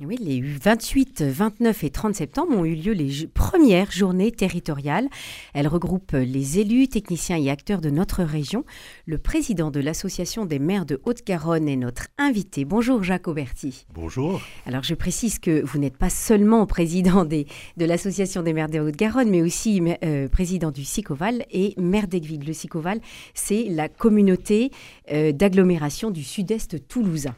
Oui, les 28, 29 et 30 septembre ont eu lieu les premières journées territoriales. Elles regroupent les élus, techniciens et acteurs de notre région. Le président de l'Association des maires de Haute-Garonne est notre invité. Bonjour Jacques Auberti. Bonjour. Alors je précise que vous n'êtes pas seulement président des, de l'Association des maires de Haute-Garonne, mais aussi euh, président du SICOVAL et maire d'Aigueville. Le SICOVAL, c'est la communauté euh, d'agglomération du sud-est toulousain.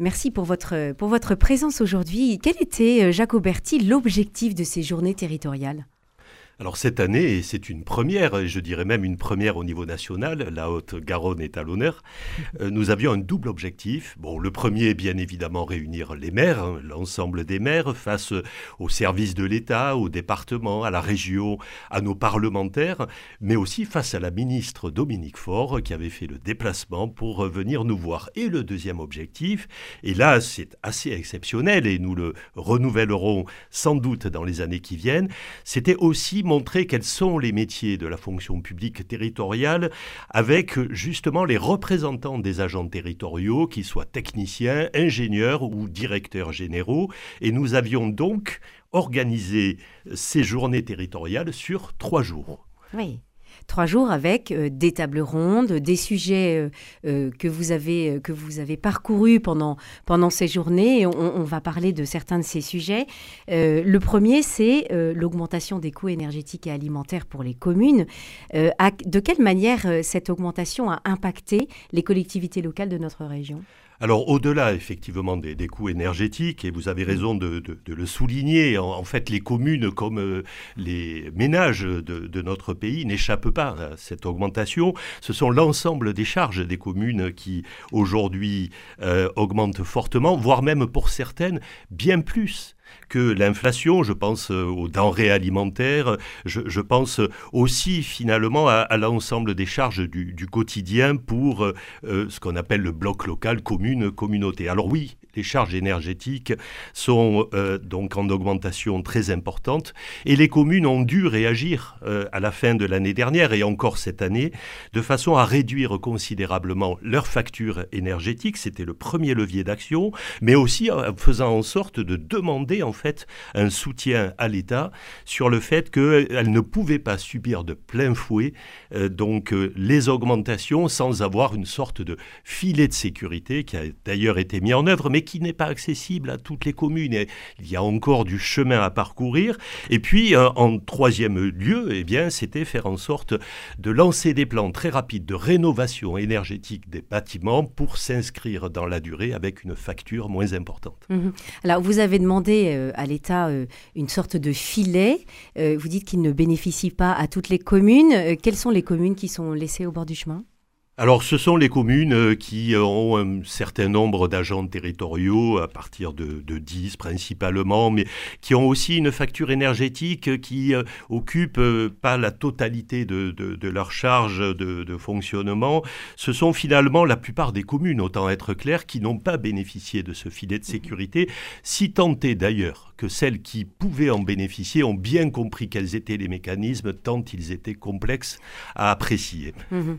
Merci pour votre, pour votre présence aujourd'hui. Quel était, euh, Jacques Auberti, l'objectif de ces journées territoriales? Alors cette année, c'est une première, je dirais même une première au niveau national, la Haute-Garonne est à l'honneur, euh, nous avions un double objectif. Bon, le premier, bien évidemment, réunir les maires, hein, l'ensemble des maires, face aux services de l'État, au département, à la région, à nos parlementaires, mais aussi face à la ministre Dominique Faure, qui avait fait le déplacement pour venir nous voir. Et le deuxième objectif, et là c'est assez exceptionnel, et nous le renouvellerons sans doute dans les années qui viennent, c'était aussi montrer quels sont les métiers de la fonction publique territoriale avec justement les représentants des agents territoriaux, qu'ils soient techniciens, ingénieurs ou directeurs généraux. Et nous avions donc organisé ces journées territoriales sur trois jours. Oui trois jours avec euh, des tables rondes, des sujets euh, euh, que, vous avez, que vous avez parcourus pendant, pendant ces journées. on, va parler de certains de ces sujets. le premier, c'est l'augmentation des coûts énergétiques et alimentaires pour les communes. de quelle manière cette augmentation a impacté les collectivités locales de notre région? Alors au-delà effectivement des, coûts énergétiques, et vous avez raison de, le souligner, en, fait les communes comme euh, les ménages de, notre pays n'échappent pas à cette augmentation. Ce sont l'ensemble des charges des communes qui aujourd'hui euh, augmentent fortement, voire même pour certaines bien plus que l'inflation, je pense euh, aux denrées alimentaires, je, pense aussi finalement à, l'ensemble des charges du, quotidien pour euh, euh, ce qu'on appelle le bloc local, commune, communauté. Alors oui, les charges énergétiques sont donc en augmentation très importante et les communes ont dû réagir à la fin de l'année dernière et encore cette année de façon à réduire considérablement leurs factures énergétiques. C'était le premier levier d'action, mais aussi en faisant en sorte de demander en fait un soutien à l'État sur le fait qu'elle ne pouvait pas subir de plein fouet euh, donc euh, les augmentations sans avoir une sorte de filet de sécurité qui a d'ailleurs été mis en œuvre mais qui n'est pas accessible à toutes les communes. il y a encore du chemin à parcourir. Et puis euh, en troisième lieu, eh bien c'était faire en sorte de lancer des plans très rapides de rénovation énergétique des bâtiments pour s'inscrire dans la durée avec une facture moins importante. Mmh Alors vous avez demandé euh, à l'État euh, une sorte de filet. Vous dites qu'il ne bénéficie pas à toutes les communes. quelles sont les communes qui sont laissées au bord du chemin? Alors, ce sont les communes euh, qui ont un certain nombre d'agents territoriaux, à partir de, 10 principalement, mais qui ont aussi une facture énergétique qui euh, occupe euh, pas la totalité de, leur charge de, fonctionnement. Ce sont finalement la plupart des communes, autant être clair, qui n'ont pas bénéficié de ce filet de sécurité, si tenté d'ailleurs que celles qui pouvaient en bénéficier ont bien compris quels étaient les mécanismes, tant ils étaient complexes à apprécier. Mhm.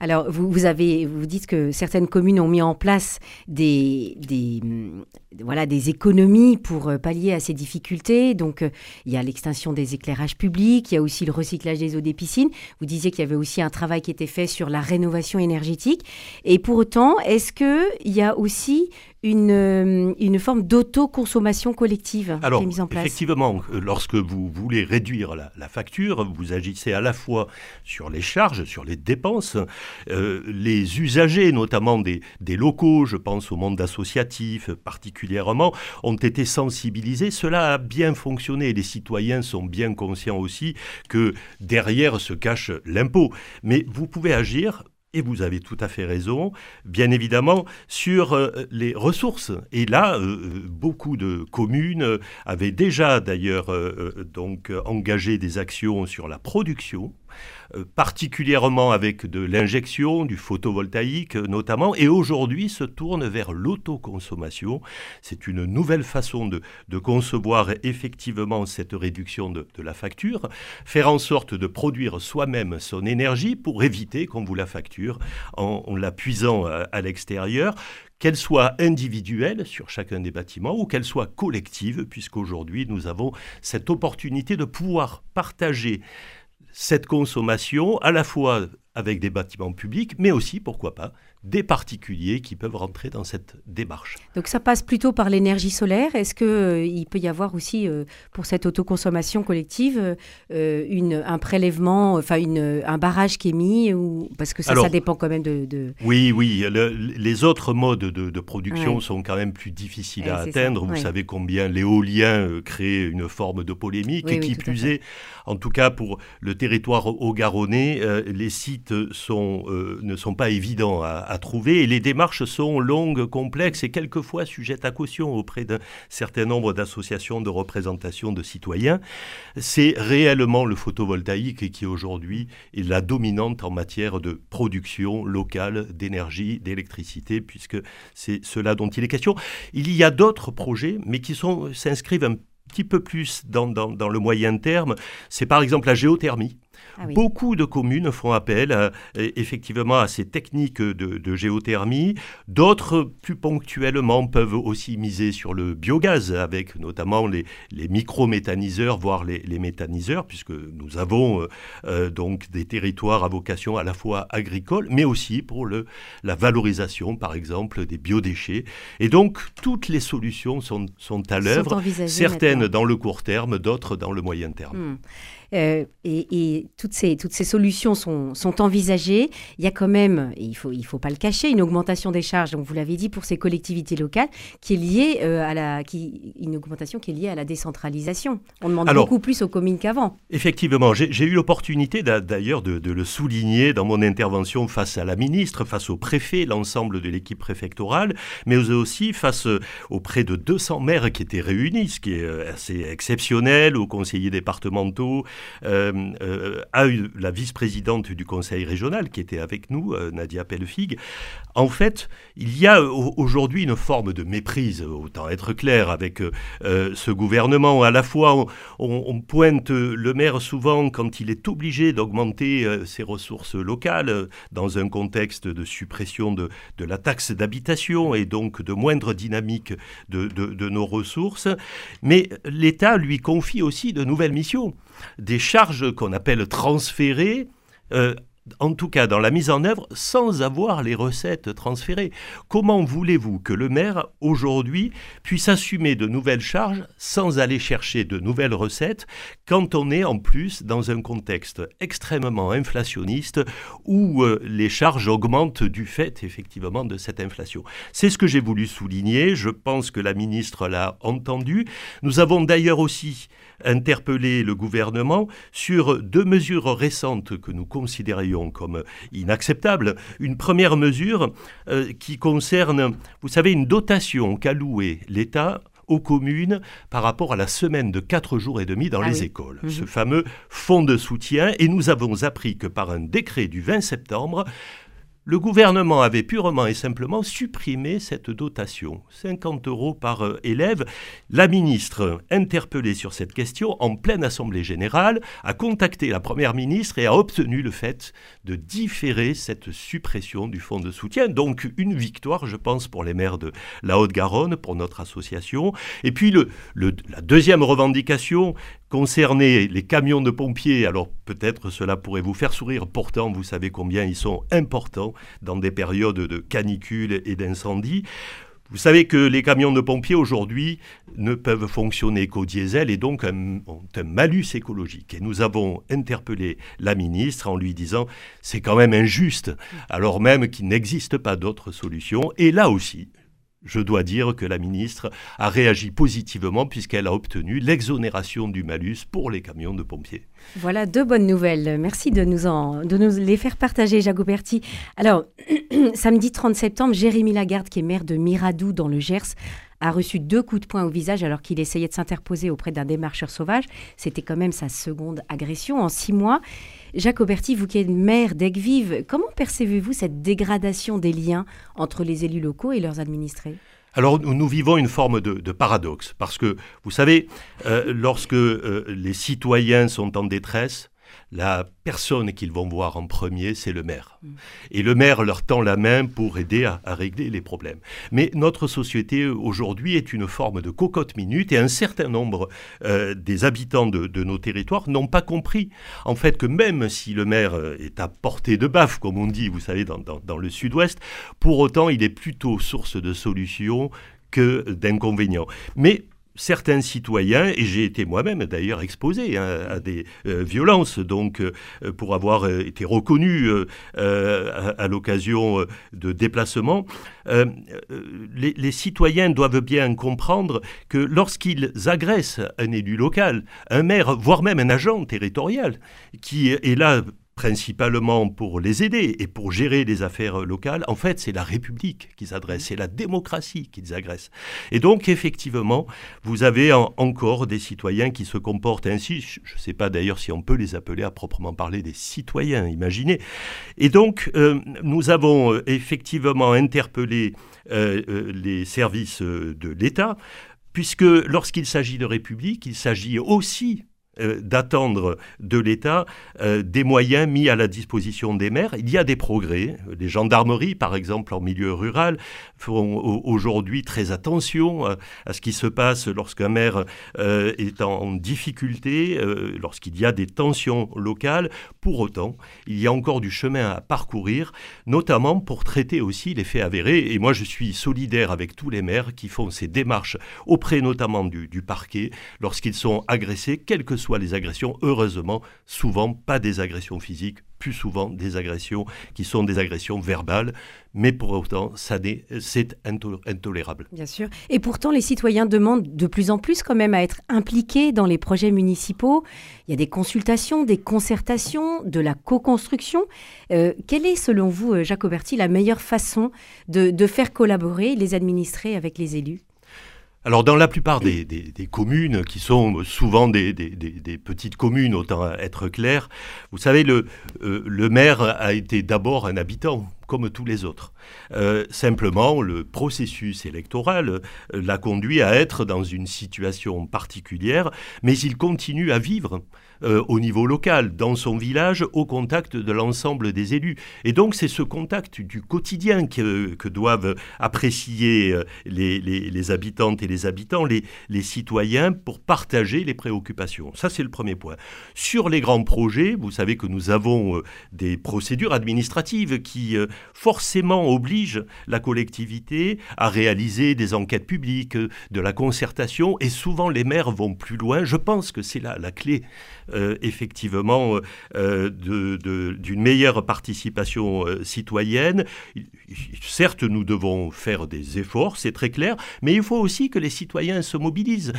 Alors, vous, avez, vous dites que certaines communes ont mis en place des, des, mm, voilà, des économies pour euh, pallier à ces difficultés. Donc, euh, il y a l'extinction des éclairages publics, il y a aussi le recyclage des eaux des piscines. Vous disiez qu'il y avait aussi un travail qui était fait sur la rénovation énergétique. Et pour autant, est-ce qu'il y a aussi une, euh, une forme d'autoconsommation collective Alors, qui est mise en place. Effectivement, euh, lorsque vous voulez réduire la, facture, vous agissez à la fois sur les charges, sur les dépenses. Euh, les usagers, notamment des, des, locaux, je pense au monde associatif particulièrement, ont été sensibilisés. Cela a bien fonctionné. Les citoyens sont bien conscients aussi que derrière se cache l'impôt. Mais vous pouvez agir et vous avez tout à fait raison, bien évidemment, sur euh, les ressources. Et là, euh, euh, beaucoup de communes avaient déjà d'ailleurs donc engagé des actions sur la production euh, particulièrement avec de l'injection, du photovoltaïque notamment, et aujourd'hui se tourne vers l'autoconsommation. C'est une nouvelle façon de, concevoir effectivement cette réduction de, la facture, faire en sorte de produire soi-même son énergie pour éviter qu'on vous la facture en, la puisant à l'extérieur qu'elle soit individuelle sur chacun des bâtiments ou qu'elle soit collective, puisqu'aujourd'hui nous avons cette opportunité de pouvoir partager cette consommation à la fois avec des bâtiments publics, mais aussi, pourquoi pas, des particuliers qui peuvent rentrer dans cette démarche. Donc ça passe plutôt par l'énergie solaire. Est-ce qu'il euh, peut y avoir aussi, euh, pour cette autoconsommation collective, euh, une, un prélèvement, enfin une, un barrage qui est mis ou... Parce que ça, ça dépend quand même de... Oui, oui. les autres modes de, production sont quand même plus difficiles à atteindre. Vous savez combien l'éolien crée une forme de polémique. et qui plus est, en tout cas pour le territoire haut-garonnais, les sites sont, ne sont pas évidents à à trouver et les démarches sont longues, complexes et quelquefois sujettes à caution auprès d'un certain nombre d'associations de représentation de citoyens. C'est réellement le photovoltaïque qui aujourd'hui est la dominante en matière de production locale d'énergie, d'électricité, puisque c'est cela dont il est question. Il y a d'autres projets, mais qui s'inscrivent un petit peu plus dans, dans le moyen terme. C'est par exemple la géothermie. Ah Beaucoup de communes font appel euh, effectivement à ces techniques de, géothermie. D'autres, plus ponctuellement, peuvent aussi miser sur le biogaz, avec notamment les, micro-méthaniseurs, voire les, méthaniseurs, puisque nous avons euh, euh, donc des territoires à vocation à la fois agricole, mais aussi pour le, la valorisation, par exemple, des biodéchets. Et donc, toutes les solutions sont, sont à l'œuvre, certaines dans le court terme, d'autres dans le moyen terme. Hmm. Euh, et, toutes, ces, toutes ces solutions sont, sont, envisagées. Il y a quand même, il ne faut, il faut pas le cacher, une augmentation des charges, donc vous l'avez dit, pour ces collectivités locales, qui est liée euh, à la, qui, une augmentation qui est liée à la décentralisation. On demande beaucoup plus aux communes qu'avant. Effectivement, j'ai eu l'opportunité d'ailleurs de, de, le souligner dans mon intervention face à la ministre, face au préfet, l'ensemble de l'équipe préfectorale, mais aussi face euh, auprès de 200 maires qui étaient réunis, ce qui est assez exceptionnel, aux conseillers départementaux, à la vice-présidente du conseil régional qui était avec nous, euh, Nadia Pellefig. En fait, il y a aujourd'hui une forme de méprise, autant être clair, avec ce gouvernement. À la fois, on, pointe le maire souvent quand il est obligé d'augmenter ses ressources locales dans un contexte de suppression de, la taxe d'habitation et donc de moindre dynamique de nos ressources. Mais l'État lui confie aussi de nouvelles missions des charges qu'on appelle transférées euh, en tout cas dans la mise en œuvre, sans avoir les recettes transférées. Comment voulez-vous que le maire, aujourd'hui, puisse assumer de nouvelles charges sans aller chercher de nouvelles recettes quand on est en plus dans un contexte extrêmement inflationniste où euh, les charges augmentent du fait, effectivement, de cette inflation? C'est ce que j'ai voulu souligner. Je pense que la ministre l'a entendu. Nous avons d'ailleurs aussi interpellé le gouvernement sur deux mesures récentes que nous considérions comme inacceptable. Une première mesure euh, qui concerne, vous savez, une dotation qu'a louée l'État aux communes par rapport à la semaine de quatre jours et demi dans ah les écoles. Mhm. Ce fameux fonds de soutien. Et nous avons appris que par un décret du 20 septembre, le gouvernement avait purement et simplement supprimé cette dotation, 50 euros par euh, élève. La ministre, interpellée sur cette question en pleine Assemblée générale, a contacté la Première ministre et a obtenu le fait de différer cette suppression du fonds de soutien. Donc une victoire, je pense, pour les maires de la Haute-Garonne, pour notre association. Et puis la deuxième revendication concernait les camions de pompiers. Alors peut-être cela pourrait vous faire sourire, pourtant vous savez combien ils sont importants dans des périodes de canicule et d'incendie. Vous savez que les camions de pompiers aujourd'hui ne peuvent fonctionner qu'au diesel et donc ont un malus écologique. Et nous avons interpellé la ministre en lui disant c'est quand même injuste, alors même qu'il n'existe pas d'autre solution. Et là aussi, je dois dire que la ministre a réagi positivement puisqu'elle a obtenu l'exonération du malus pour les camions de pompiers. Voilà deux bonnes nouvelles. Merci de nous, les faire partager, Jacques Berti. Alors, samedi 30 septembre, Jérémy Lagarde, qui est maire de Miradou dans le Gers, a reçu deux coups de poing au visage alors qu'il essayait de s'interposer auprès d'un démarcheur sauvage. C'était quand même sa seconde agression en six mois. Jacques Auberti, vous qui êtes maire d'Aigues-Vives, comment percevez-vous cette dégradation des liens entre les élus locaux et leurs administrés? Alors nous, vivons une forme de, paradoxe, parce que vous savez, euh, lorsque euh, les citoyens sont en détresse, la personne qu'ils vont voir en premier, c'est le maire. Mm. Et le maire leur tend la main pour aider à, régler les problèmes. Mais notre société aujourd'hui est une forme de cocotte minute et un certain nombre euh, des habitants de, nos territoires n'ont pas compris en fait que même si le maire euh, est à portée de baffe, comme on dit, vous savez, dans, dans le sud-ouest, pour autant il est plutôt source de solutions que d'inconvénients. Mais certains citoyens, et j'ai été moi-même d'ailleurs exposé hein, à des euh, violences, donc euh, pour avoir euh, été reconnu à, l'occasion de déplacements, les, les, citoyens doivent bien comprendre que lorsqu'ils agressent un élu local, un maire, voire même un agent territorial, qui est là principalement pour les aider et pour gérer les affaires locales, en fait, c'est la République qui s'adresse, c'est la démocratie qu'ils agressent. Et donc, effectivement, vous avez encore des citoyens qui se comportent ainsi. Je ne sais pas d'ailleurs si on peut les appeler à proprement parler des citoyens, imaginez. Et donc, euh, nous avons euh, effectivement interpellé euh, les services de l'État puisque lorsqu'il s'agit de République, il s'agit aussi euh, d'attendre de l'État euh, des moyens mis à la disposition des maires. Il y a des progrès. Les gendarmeries, par exemple, en milieu rural, font aujourd'hui très attention euh, à ce qui se passe lorsqu'un maire est en difficulté, lorsqu'il y a des tensions locales. Pour autant, il y a encore du chemin à parcourir, notamment pour traiter aussi les faits avérés. Et moi, je suis solidaire avec tous les maires qui font ces démarches auprès notamment du, parquet lorsqu'ils sont agressés, soit les agressions, heureusement, souvent pas des agressions physiques, plus souvent des agressions qui sont des agressions verbales, mais pour autant, c'est intolérable. Bien sûr. Et pourtant, les citoyens demandent de plus en plus quand même à être impliqués dans les projets municipaux. Il y a des consultations, des concertations, de la co-construction. Euh, quelle est, selon vous, euh, Jacques Auberti, la meilleure façon de faire collaborer les administrés avec les élus? Alors dans la plupart des, communes, qui sont souvent des, petites communes, autant être clair, vous savez, le, euh, le maire a été d'abord un habitant, comme tous les autres. Euh, simplement, le processus électoral euh, l'a conduit à être dans une situation particulière, mais il continue à vivre euh, au niveau local, dans son village, au contact de l'ensemble des élus. Et donc c'est ce contact du quotidien que, doivent apprécier les, habitantes et les habitants, les citoyens, pour partager les préoccupations. Ça c'est le premier point. Sur les grands projets, vous savez que nous avons des procédures administratives qui forcément oblige la collectivité à réaliser des enquêtes publiques, de la concertation, et souvent les maires vont plus loin. Je pense que c'est là la clé, euh, effectivement, euh, d'une meilleure participation euh, citoyenne. Certes, nous devons faire des efforts, c'est très clair, mais il faut aussi que les citoyens se mobilisent.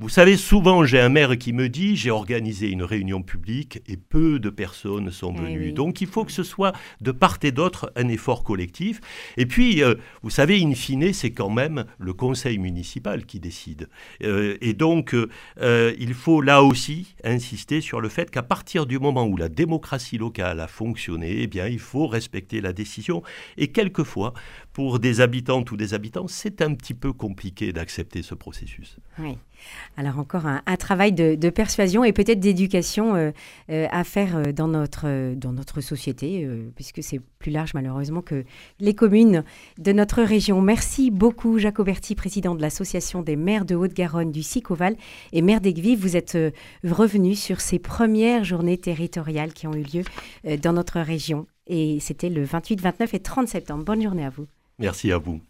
Vous savez, souvent j'ai un maire qui me dit j'ai organisé une réunion publique et peu de personnes sont eh venues. Donc il faut que ce soit de part et d'autre un effort collectif. Et puis, euh, vous savez, in fine, c'est quand même le conseil municipal qui décide. Euh, et donc, euh, il faut là aussi insister sur le fait qu'à partir du moment où la démocratie locale a fonctionné, eh bien, il faut respecter la décision. Et quelquefois, pour des habitantes ou des habitants, c'est un petit peu compliqué d'accepter ce processus. Oui. Alors encore un, travail de, persuasion et peut-être d'éducation euh, euh, à faire euh, dans notre, dans notre société, puisque c'est plus large malheureusement que les communes de notre région. Merci beaucoup Jacques Auberti, président de l'Association des maires de Haute-Garonne du Sicoval et maire d'Aiguille. Vous êtes revenu sur ces premières journées territoriales qui ont eu lieu dans notre région. Et c'était le 28, 29 et 30 septembre. Bonne journée à vous. Merci à vous.